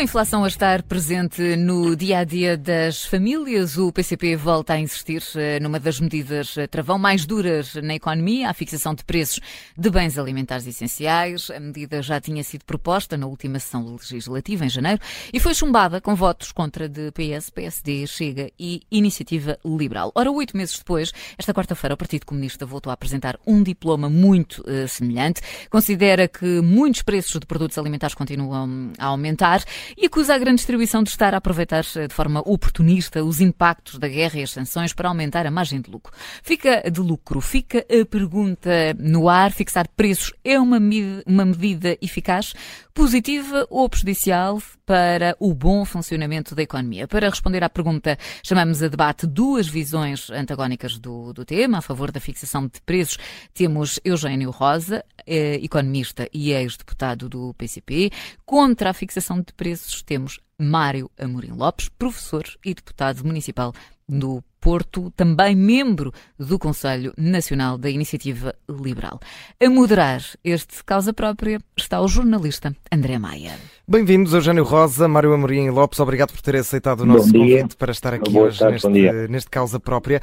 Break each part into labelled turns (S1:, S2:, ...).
S1: a inflação a estar presente no dia a dia das famílias, o PCP volta a insistir eh, numa das medidas eh, travão mais duras na economia, a fixação de preços de bens alimentares essenciais. A medida já tinha sido proposta na última sessão legislativa, em janeiro, e foi chumbada com votos contra de PS, PSD, Chega e Iniciativa Liberal. Ora, oito meses depois, esta quarta-feira, o Partido Comunista voltou a apresentar um diploma muito uh, semelhante. Considera que muitos preços de produtos alimentares continuam a aumentar e acusa a grande distribuição de estar a aproveitar eh, de forma oportunista os impactos da guerra e as sanções para aumentar a margem de lucro. Fica de lucro, fica a pergunta no ar: fixar preços é uma, uma medida eficaz, positiva ou prejudicial para o bom funcionamento da economia? Para responder à pergunta, chamamos a debate duas visões antagónicas do, do tema. A favor da fixação de preços, temos Eugênio Rosa, eh, economista e ex-deputado do PCP. Contra a fixação de preços, temos Mário Amorim Lopes, professor e deputado municipal do Porto, também membro do Conselho Nacional da Iniciativa Liberal. A moderar este causa própria está o jornalista André Maia.
S2: Bem-vindos, Eugênio Rosa, Mário Amorim Lopes, obrigado por ter aceitado o nosso convite para estar aqui Boa hoje tarde, neste, neste causa própria.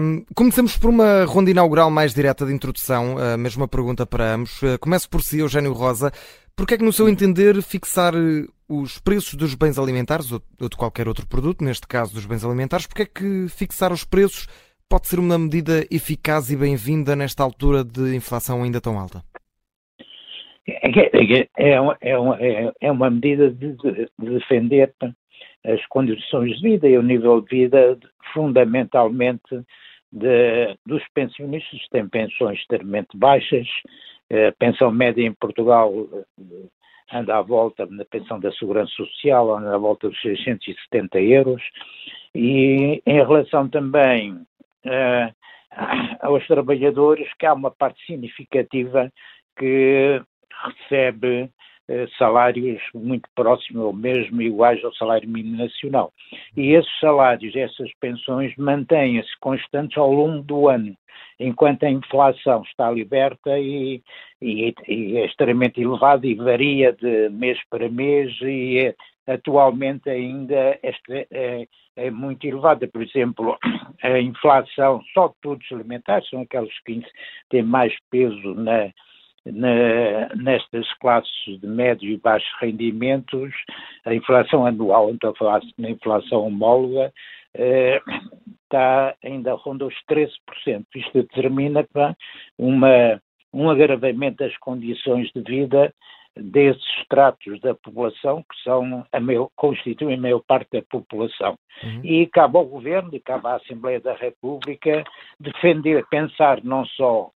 S2: Um, comecemos por uma ronda inaugural mais direta de introdução, a mesma pergunta para ambos. Uh, começo por si, Eugênio Rosa. Por que é que, no seu entender, fixar eh, os preços dos bens alimentares ou de qualquer outro produto, neste caso dos bens alimentares, porque é que fixar os preços pode ser uma medida eficaz e bem-vinda nesta altura de inflação ainda tão alta?
S3: É, é, é, uma, é, é uma medida de defender as condições de vida e o nível de vida fundamentalmente de, dos pensionistas têm pensões extremamente baixas, a pensão média em Portugal eh, anda à volta, na pensão da Segurança Social, anda à volta dos 670 euros, e em relação também uh, aos trabalhadores, que há uma parte significativa que recebe salários muito próximos ou mesmo iguais ao salário mínimo nacional. E esses salários, essas pensões mantêm-se constantes ao longo do ano enquanto a inflação está liberta e, e, e, é extremamente elevada e varia de mês para mês e é, atualmente ainda é, é, é, muito elevada. Por exemplo, a inflação só de produtos alimentares são aqueles que têm mais peso na, na, nestas classes de médio e baixos rendimentos, a inflação anual, então a falar na inflação homóloga, eh, está ainda ronda os 13%. Isto determina uma, um agravamento das condições de vida desses estratos da população que são a meio, constituem a maior parte da população. Uhum. E cabe ao Governo e cabe à Assembleia da República defender, pensar não só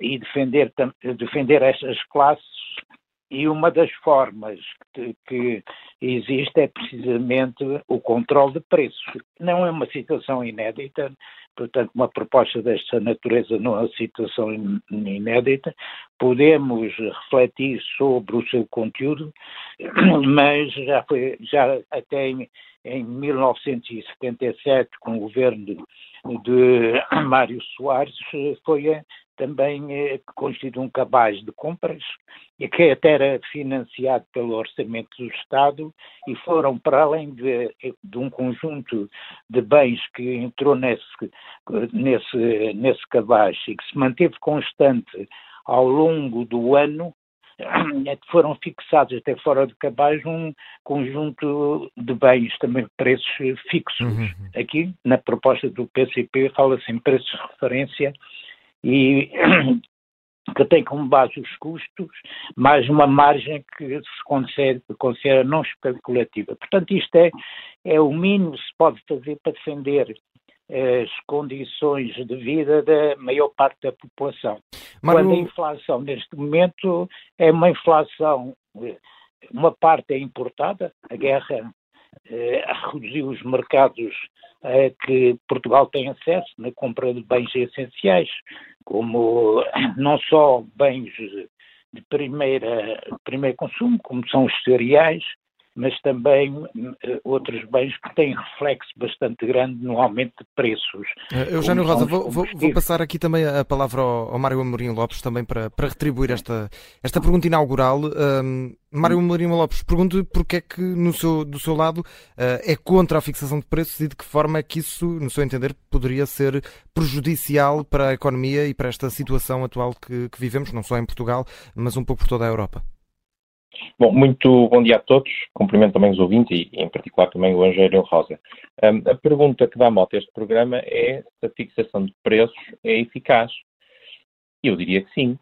S3: e defender, defender estas classes e uma das formas que, que, existe é precisamente o controle de preços. Não é uma situação inédita, portanto, uma proposta desta natureza não é uma situação inédita. Podemos refletir sobre o seu conteúdo, mas já foi, já até em, em 1977, com o governo de Mário Soares, foi também eh, constitui um cabaz de compras e que até era financiado pelo orçamento do Estado e foram para além de, de um conjunto de bens que entrou nesse, nesse, nesse cabaz e que se manteve constante ao longo do ano, foram fixados até fora de cabaz um conjunto de bens, também preços fixos. Uhum. Aqui, na proposta do PCP, fala-se em preços de referência e que tem como base os custos, mais uma margem que se considera, considera não especulativa. Portanto, isto é, é o mínimo que se pode fazer para defender as condições de vida da maior parte da população. Quando a inflação, neste momento, é uma inflação, uma parte é importada, a guerra eh, reduziu os mercados a que Portugal tem acesso na compra de bens essenciais, como não só bens de primeira, primeiro consumo, como são os cereais, mas também uh, outros bens que têm reflexo bastante grande no aumento de preços.
S2: Uh, Eugênio Rosa, vou, vou, vou, passar aqui também a palavra ao, ao Mário Amorim Lopes também para, para retribuir esta, esta pergunta inaugural. Um, Mário Amorim Lopes, pergunto porque é que no seu, do seu lado uh, é contra a fixação de preços e de que forma é que isso, no seu entender, poderia ser prejudicial para a economia e para esta situação atual que, que vivemos, não só em Portugal, mas um pouco por toda a Europa.
S4: Bom, muito bom dia a todos. Cumprimento também os ouvintes e, em particular, também o Angério Rosa. Um, a pergunta que dá moto a este programa é se a fixação de preços é eficaz. Eu diria que sim.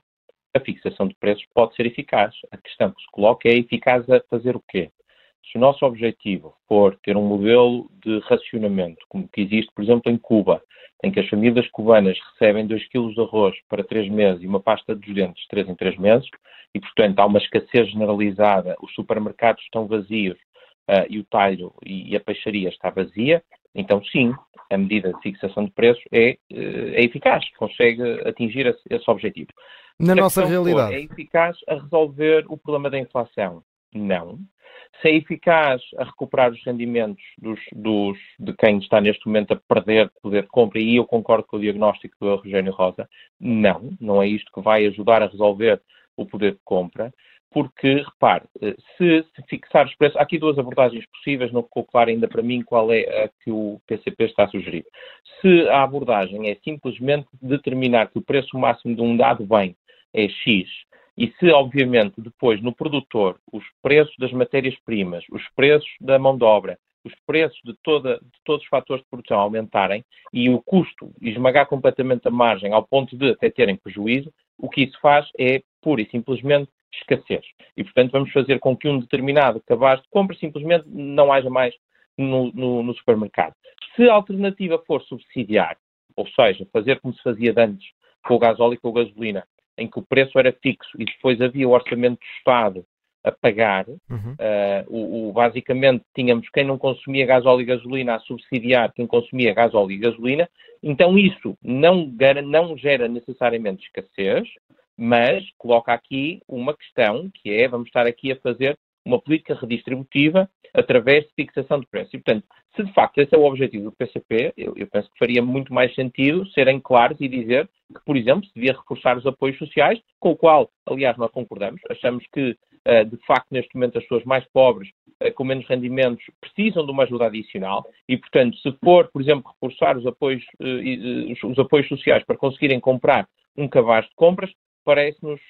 S4: A fixação de preços pode ser eficaz. A questão que se coloca é eficaz a fazer o quê? Se o nosso objetivo for ter um modelo de racionamento, como que existe, por exemplo, em Cuba, em que as famílias cubanas recebem 2 kg de arroz para 3 meses e uma pasta dos dentes 3 em 3 meses, e, portanto, há uma escassez generalizada, os supermercados estão vazios uh, e o talho e, a peixaria está vazia, então, sim, a medida de fixação de preços é, uh, é eficaz, consegue atingir esse, esse objetivo.
S2: Na Se nossa realidade.
S4: é eficaz a resolver o problema da inflação? Não. Se é eficaz a recuperar os rendimentos dos, dos, de quem está neste momento a perder poder de compra, e eu concordo com o diagnóstico do Eugênio Rosa, não, não é isto que vai ajudar a resolver o poder de compra, porque, repare, se, se fixar os preços, há aqui duas abordagens possíveis, não ficou claro ainda para mim qual é a que o PCP está a sugerir. Se a abordagem é simplesmente determinar que o preço máximo de um dado bem é X, e se, obviamente, depois no produtor os preços das matérias-primas, os preços da mão de obra, os preços de, toda, de, todos os fatores de produção aumentarem e o custo esmagar completamente a margem ao ponto de até terem prejuízo, o que isso faz é pura e simplesmente escassez. E, portanto, vamos fazer com que um determinado cabaz de compra simplesmente não haja mais no, no, no supermercado. Se a alternativa for subsidiar, ou seja, fazer como se fazia antes com o gasóleo e com a gasolina, em que o preço era fixo e depois havia o orçamento do Estado a pagar, uhum. uh, o, o, basicamente tínhamos quem não consumia gasóleo e gasolina a subsidiar quem consumia gasóleo e gasolina, então isso não, não gera necessariamente escassez, mas coloca aqui uma questão que é, vamos estar aqui a fazer uma política redistributiva através de fixação de preço. E, portanto, se de facto esse é o objetivo do PCP, eu, eu, penso que faria muito mais sentido serem claros e dizer que, por exemplo, se devia reforçar os apoios sociais, com o qual, aliás, nós concordamos. Achamos que, uh, de facto, neste momento, as pessoas mais pobres, uh, com menos rendimentos, precisam de uma ajuda adicional e, portanto, se for, por exemplo, reforçar os apoios, uh, os apoios sociais para conseguirem comprar um cabaz de compras, parece-nos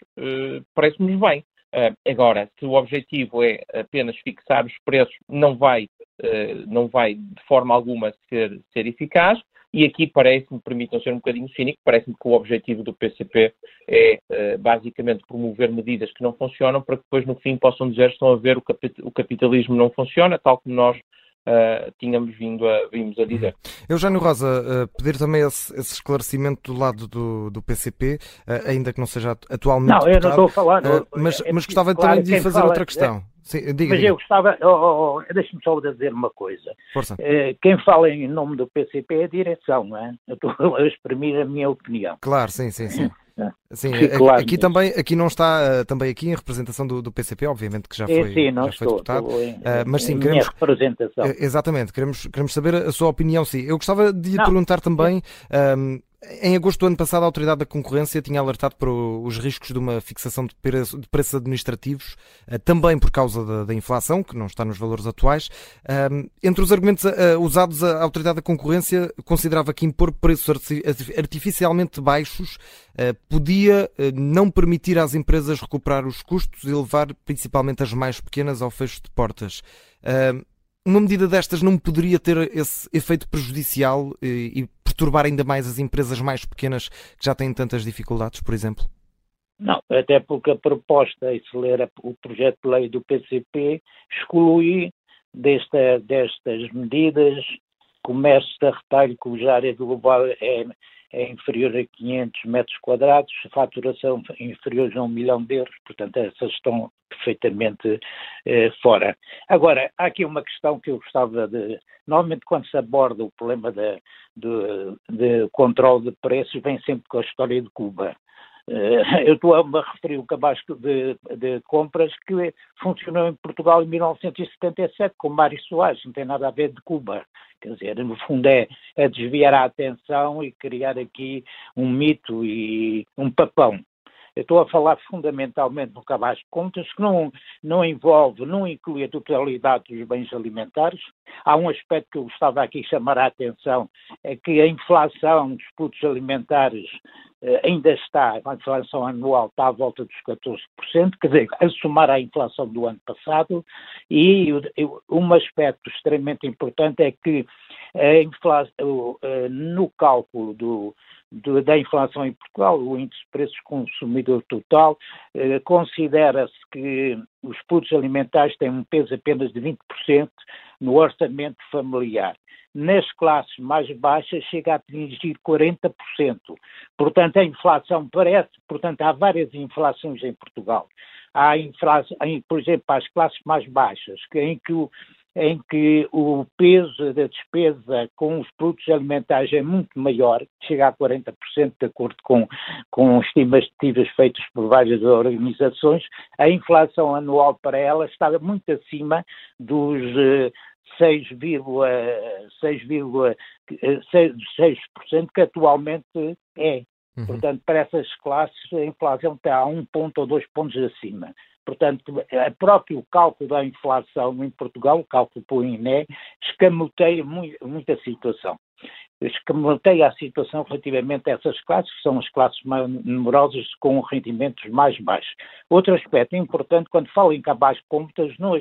S4: parece bem. Uh, agora, se o objetivo é apenas fixar os preços, não vai, uh, não vai de forma alguma ser, ser eficaz. E aqui parece-me, permitam ser um bocadinho cínico, parece-me que o objetivo do PCP é uh, basicamente promover medidas que não funcionam para que depois no fim possam dizer estão a ver o capitalismo não funciona, tal como nós uh, tínhamos vindo a, vimos a dizer.
S2: Eugênio Rosa, uh, pedir também esse, esse, esclarecimento do lado do, do PCP, uh, eh, ainda que não seja atualmente.
S3: Não, eu não estou a falar.
S2: mas, é, mas gostava claro, também de fazer fala, outra questão. É, Sim, diga,
S3: mas eu gostava, oh, oh, oh, deixe-me só dizer uma coisa.
S2: Força.
S3: quem fala em nome do PCP é a direção, não é? Eu estou a exprimir a minha opinião.
S2: Claro, sim, sim, sim. Sim, claro, aqui, também, aqui não está uh, também aqui em representação do, do, PCP, obviamente que já é, foi,
S3: sim,
S2: já
S3: foi deputado. Em, uh,
S2: mas sim,
S3: queremos, representação. Uh,
S2: exatamente, queremos, queremos saber a sua opinião, sim. Eu gostava de lhe não. perguntar também. Um, em agosto do ano passado, a Autoridade da Concorrência tinha alertado para os riscos de uma fixação de, preços administrativos, eh, também por causa da, inflação, que não está nos valores atuais. Entre os argumentos eh, usados, a Autoridade da Concorrência considerava que impor preços artificialmente baixos eh, podia não permitir às empresas recuperar os custos e levar principalmente as mais pequenas ao fecho de portas uma medida destas não poderia ter esse efeito prejudicial e, perturbar ainda mais as empresas mais pequenas que já têm tantas dificuldades, por exemplo?
S3: Não, até porque a proposta, e se ler o projeto de lei do PCP, exclui desta, destas medidas comércio de retalho cuja área global é, é inferior a 500 metros quadrados, faturação inferior a um milhão de euros, portanto essas estão perfeitamente eh, fora. Agora, há aqui uma questão que eu gostava de. Normalmente, quando se aborda o problema de, de, de controle de preços, vem sempre com a história de Cuba. Uh, eu estou a referir o cabaz de, de, compras que funcionou em Portugal em 1977 com Mário Soares, não tem nada a ver de Cuba. Quer dizer, no fundo é, é desviar a atenção e criar aqui um mito e um papão. Eu estou a falar fundamentalmente no cabaz de contas, que não, não envolve, não inclui a totalidade dos bens alimentares. Há um aspecto que eu gostava aqui chamar a atenção, é que a inflação dos produtos alimentares eh, ainda está, a inflação anual está à volta dos 14%, quer dizer, a somar à inflação do ano passado, e um aspecto extremamente importante é que a inflação, eh, no cálculo do, da inflação em Portugal, o índice de preços consumidor total, eh, considera-se que os produtos alimentares têm um peso apenas de 20% no orçamento familiar. Nas classes mais baixas chega a atingir 40%. Portanto, a inflação parece, portanto, há várias inflações em Portugal. Há inflação, por exemplo, as classes mais baixas, em que o, em que o peso da despesa com os produtos alimentares é muito maior, chega a 40%, de acordo com, com estimativas feitas por várias organizações, a inflação anual para ela estava muito acima dos 6,6% eh, que atualmente é. Uhum. Portanto, para essas classes, a inflação está a um ponto ou dois pontos acima. Portanto, o próprio cálculo da inflação em Portugal, o cálculo pelo INE, escamoteia muito, muita situação escamoteia a situação relativamente a essas classes, que são as classes mais numerosas com rendimentos mais baixos. Outro aspecto importante, quando falo em cabaz de contas, não,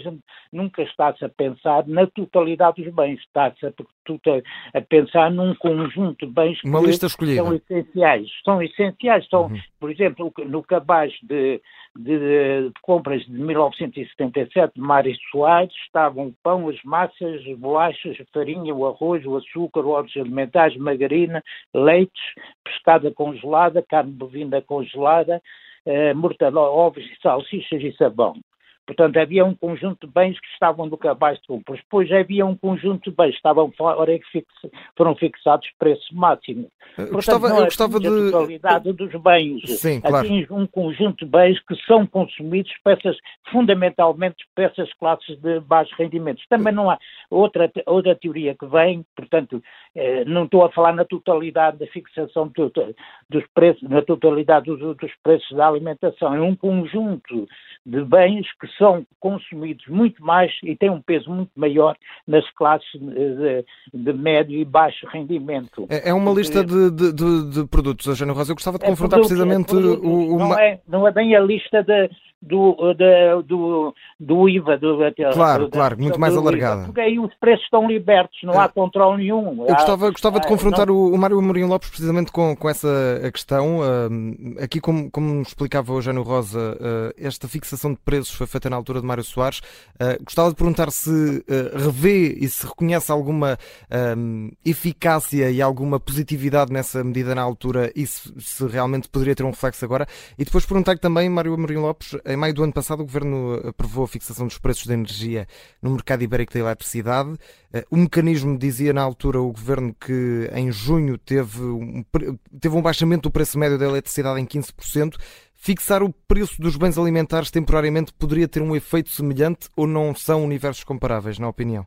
S3: nunca está-se a pensar na totalidade dos bens, está-se a, a, pensar num conjunto de bens
S2: Uma que são
S3: essenciais. São essenciais, são, uhum. Por exemplo, no cabaz de, de, de, compras de 1977 de Mário Soares estavam o pão, as massas, as bolachas, a farinha, o arroz, o açúcar, óleos alimentares, margarina, leites, pescada congelada, carne bovina congelada, eh, mortadela, ovos, salsichas e sabão. Portanto, havia um conjunto de bens que estavam no cabaz de compras. Depois havia um conjunto de bens que estavam fora e que foram fixados preço máximo.
S2: Eu gostava, eu gostava de... a
S3: totalidade dos bens.
S2: Sim, claro.
S3: Atinge um conjunto de bens que são consumidos peças, fundamentalmente por essas classes de baixos rendimentos. Também não há outra, outra teoria que vem, portanto, eh, não estou a falar na totalidade da fixação dos preços, na totalidade dos, dos preços da alimentação. É um conjunto de bens que são consumidos muito mais e têm um peso muito maior nas classes de, de médio e baixo rendimento.
S2: É, é uma lista de, de, de produtos, Eugênio Rosa. Eu gostava de é confrontar produtos, precisamente é produtos, o,
S3: o... Não, é, não é bem a lista de, do, do, do, do IVA. Do,
S2: claro, claro, muito mais alargada.
S3: Porque aí os preços estão libertos, não há controle nenhum.
S2: Eu gostava, gostava de confrontar não... o, o Mário Amorim Lopes precisamente com, com essa questão. Uh, aqui, como, como explicava o Eugênio Rosa, uh, esta fixação de preços foi feita na altura de Mário Soares. Uh, gostava de perguntar se revê e se reconhece alguma eficácia e alguma positividade nessa medida na altura e se, se realmente poderia ter um reflexo agora. E depois perguntar também, Mário Amorim Lopes, em maio do ano passado, o Governo aprovou a fixação dos preços da energia no mercado ibérico da eletricidade. Eh, o mecanismo dizia na altura o Governo que em junho teve um, teve um baixamento do preço médio da eletricidade em 15%. Fixar o preço dos bens alimentares temporariamente poderia ter um efeito semelhante ou não são universos comparáveis, na opinião?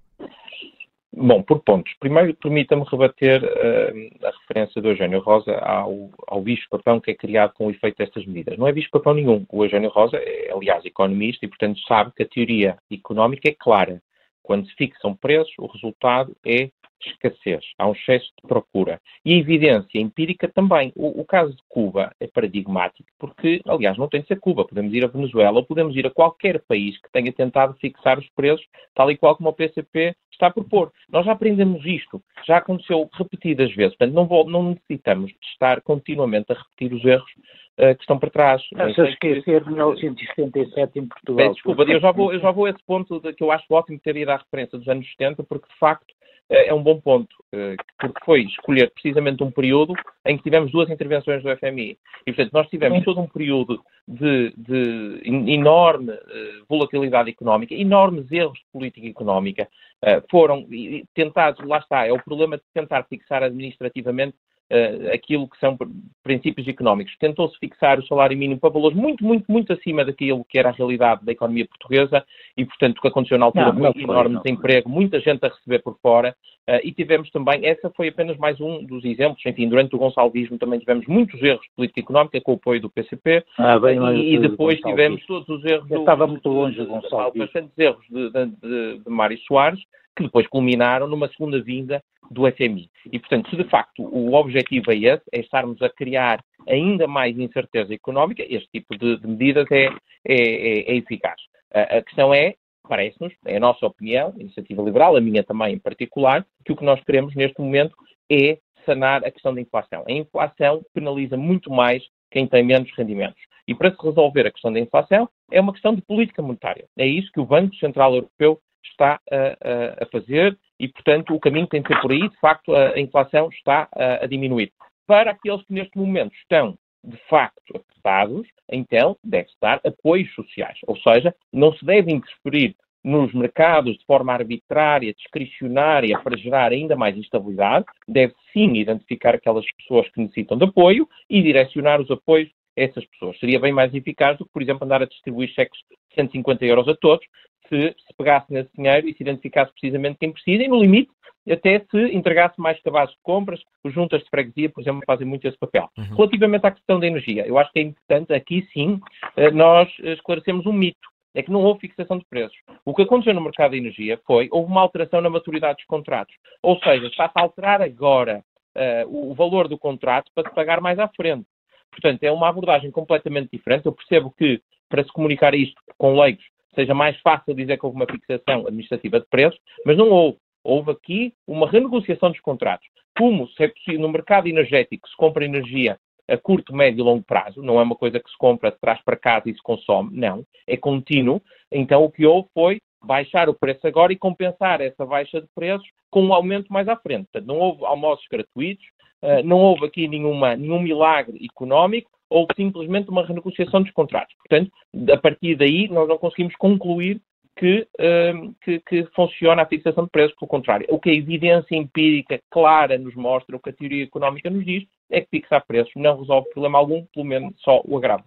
S4: Bom, por pontos. Primeiro, permita-me rebater uh, a referência do Eugênio Rosa ao, ao bicho-papão que é criado com o efeito destas medidas. Não é bicho-papão nenhum. O Eugênio Rosa é, aliás, economista e, portanto, sabe que a teoria económica é clara. Quando se fixam preços, o resultado é escassez, há um excesso de procura. E a evidência empírica também. O, o, caso de Cuba é paradigmático, porque, aliás, não tem de ser Cuba. Podemos ir a Venezuela ou podemos ir a qualquer país que tenha tentado fixar os preços, tal e qual como o PCP está a propor. Nós já aprendemos isto, já aconteceu repetidas vezes. Portanto, não, vou, não necessitamos de estar continuamente a repetir os erros uh, que estão para trás.
S3: Estás a esquecer de 1977 em Portugal.
S4: desculpa, eu já, vou, eu já vou a esse ponto de, que eu acho ótimo ter ido à referência dos anos 70, porque de facto é, é um bom ponto, eh, porque foi escolher precisamente um período em que tivemos duas intervenções do FMI. E, portanto, nós tivemos todo um período de, de enorme eh, volatilidade económica, enormes erros de política económica. Eh, foram tentados, lá está, é o problema de tentar fixar administrativamente uh, aquilo que são princípios económicos. Tentou-se fixar o salário mínimo para valores muito, muito, muito acima daquilo que era a realidade da economia portuguesa e, portanto, o que aconteceu na altura não, foi enorme desemprego, muita gente a receber por fora uh, e tivemos também, essa foi apenas mais um dos exemplos, enfim, durante o gonçalvismo também tivemos muitos erros de política económica com o apoio do PCP ah, bem, e, e depois tivemos todos os erros
S3: Eu do, estava muito longe do Gonçalves.
S4: Bastantes erros de, de, de, de Mário Soares que depois culminaram numa segunda vinda do FMI. E, portanto, se de facto o objetivo é esse, é estarmos a criar ainda mais incerteza económica, este tipo de, de medidas é, é, é, é eficaz. A, a, questão é, parece-nos, é a nossa opinião, a iniciativa liberal, a minha também em particular, que o que nós queremos neste momento é sanar a questão da inflação. A inflação penaliza muito mais quem tem menos rendimentos. E para se resolver a questão da inflação, é uma questão de política monetária. É isso que o Banco Central Europeu está a, a, fazer e, portanto, o caminho tem de ser por aí. De facto, a, a inflação está a, a diminuir. Para aqueles que neste momento estão de facto afetados, então deve-se dar apoios sociais. Ou seja, não se deve interferir nos mercados de forma arbitrária, discricionária, para gerar ainda mais instabilidade. Deve sim identificar aquelas pessoas que necessitam de apoio e direcionar os apoios a essas pessoas. Seria bem mais eficaz do que, por exemplo, andar a distribuir cheques 150 euros a todos, se se pegasse nesse dinheiro e se identificasse precisamente quem precisa e, no limite, até se entregasse mais cabazes de compras, juntas de freguesia, por exemplo, fazem muito esse papel. Uhum. Relativamente à questão da energia, eu acho que é importante, aqui sim, eh, nós esclarecemos um mito. É que não houve fixação de preços. O que aconteceu no mercado de energia foi, houve uma alteração na maturidade dos contratos. Ou seja, está-se a alterar agora uh, o valor do contrato para se pagar mais à frente. Portanto, é uma abordagem completamente diferente. Eu percebo que, para se comunicar isto com leigos, seja mais fácil dizer que houve uma fixação administrativa de preços, mas não houve. Houve aqui uma renegociação dos contratos. Como se é possível, no mercado energético se compra energia a curto, médio e longo prazo, não é uma coisa que se compra, se traz para casa e se consome, não, é contínuo. Então o que houve foi baixar o preço agora e compensar essa baixa de preços com um aumento mais à frente. Portanto, não houve almoços gratuitos, eh, não houve aqui nenhuma, nenhum milagre económico, ou simplesmente uma renegociação dos contratos. Portanto, a partir daí, nós não conseguimos concluir que, uh, que, que, funciona a fixação de preços, pelo contrário. O que a evidência empírica clara nos mostra, o que a teoria económica nos diz, é que fixar preços não resolve problema algum, pelo menos só o agravo.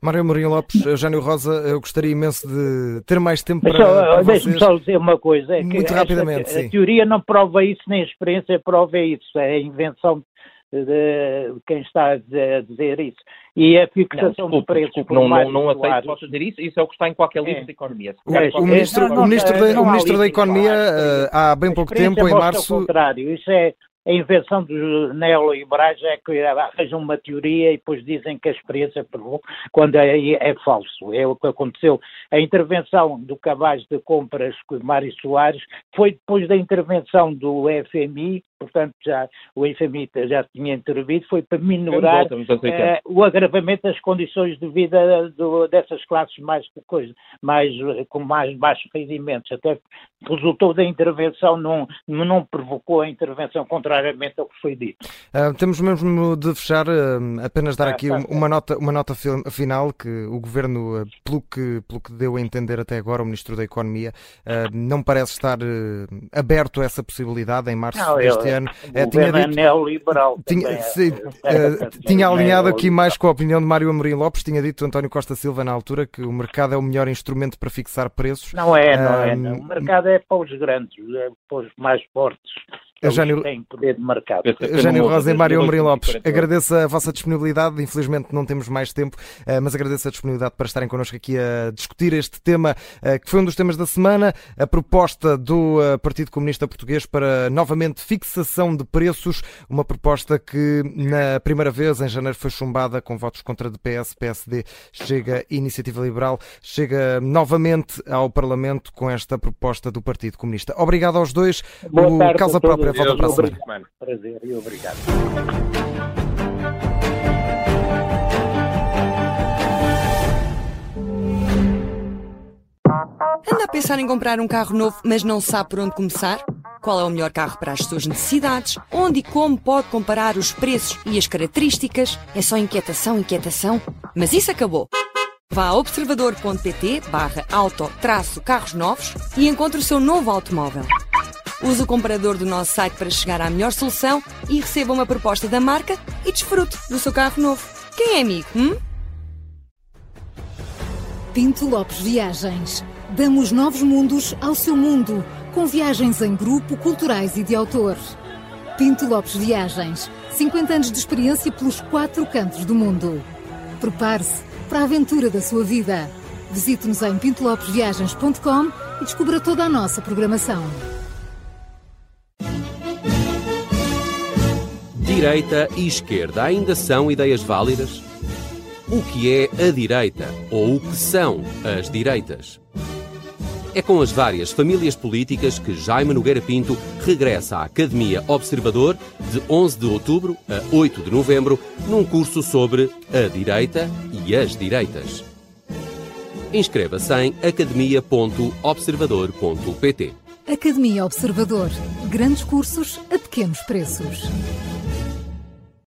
S2: Mário Mourinho Lopes, Eugênio Rosa, eu gostaria imenso de ter mais tempo para,
S3: Deixe-me só dizer uma coisa. É
S2: Muito rapidamente,
S3: esta,
S2: sim.
S3: A teoria não prova isso, nem a experiência prova isso. É a invenção de quem está a dizer isso. E a fixação
S4: não,
S3: de preços
S4: desculpe, não, não, não aceito que possa dizer isso, isso é o que está em qualquer livro é. de economia.
S2: O, o, ministro, não, o ministro, da, o ministro da Economia, uh, há bem pouco tempo, em março...
S3: Ao contrário, isso é a invenção dos neoliberais é que arranjam uma teoria e depois dizem que a experiência provou, quando é, é falso. É o que aconteceu. A intervenção do cabaz de compras com Mário Soares foi depois da intervenção do FMI, portanto já o FMI já tinha intervido, foi para minorar uh, o agravamento das condições de vida do, dessas classes mais, coisa, mais com mais baixos rendimentos. Até resultou da intervenção, não, não provocou a intervenção contrariamente ao que foi dito.
S2: Uh, temos mesmo de fechar, uh, apenas dar ah, aqui tá, uma, nota, uma nota final que o Governo, uh, pelo, que, pelo que deu a entender até agora, o Ministro da Economia, não parece estar aberto a essa possibilidade em março não, deste eu, ano.
S3: O tinha dito, é neoliberal.
S2: Tinha, é, sim, é, tinha alinhado aqui mais com a opinião de Mário Amorim Lopes, tinha dito António Costa Silva na altura que o mercado é o melhor instrumento para fixar preços.
S3: Não é, não é. Não. O mercado é para os grandes, é para os mais fortes. Eugênio, têm poder de mercado.
S2: Eugênio Rosa e Mário Amorim Lopes, agradeço a vossa disponibilidade. Infelizmente não temos mais tempo, eh, mas agradeço a disponibilidade para estarem connosco aqui a discutir este tema, eh, que foi um dos temas da semana. A proposta do eh, Partido Comunista Português para novamente fixação de preços, uma proposta que na primeira vez, em janeiro, foi chumbada com votos contra de PS, PSD, chega Iniciativa Liberal, chega novamente ao Parlamento com esta proposta do Partido Comunista. Obrigado aos dois.
S3: Boa o
S2: Causa Própria volta para a semana.
S3: Prazer e obrigado.
S5: Anda a pensar em comprar um carro novo, mas não sabe por onde começar? Qual é o melhor carro para as suas necessidades? Onde e como pode comparar os preços e as características? É só inquietação, inquietação? Mas isso acabou! Vá a observador.pt barra auto carros novos e encontre o seu novo automóvel. Use o comparador do nosso site para chegar à melhor solução e receba uma proposta da marca e desfrute do seu carro novo. Quem é amigo? Hum?
S6: Pinto Lopes Viagens. Damos novos mundos ao seu mundo, com viagens em grupo, culturais e de autor. Pinto Lopes Viagens. 50 anos de experiência pelos quatro cantos do mundo. Prepare-se para a aventura da sua vida. Visite-nos em pintolopesviagens.com e descubra toda a nossa programação.
S7: Direita e esquerda ainda são ideias válidas? O que é a direita ou o que são as direitas? É com as várias famílias políticas que Jaime Nogueira Pinto regressa à Academia Observador de 11 de outubro a 8 de novembro num curso sobre a direita e as direitas. Inscreva-se em academia.observador.pt.
S6: Academia Observador. Grandes cursos a pequenos preços.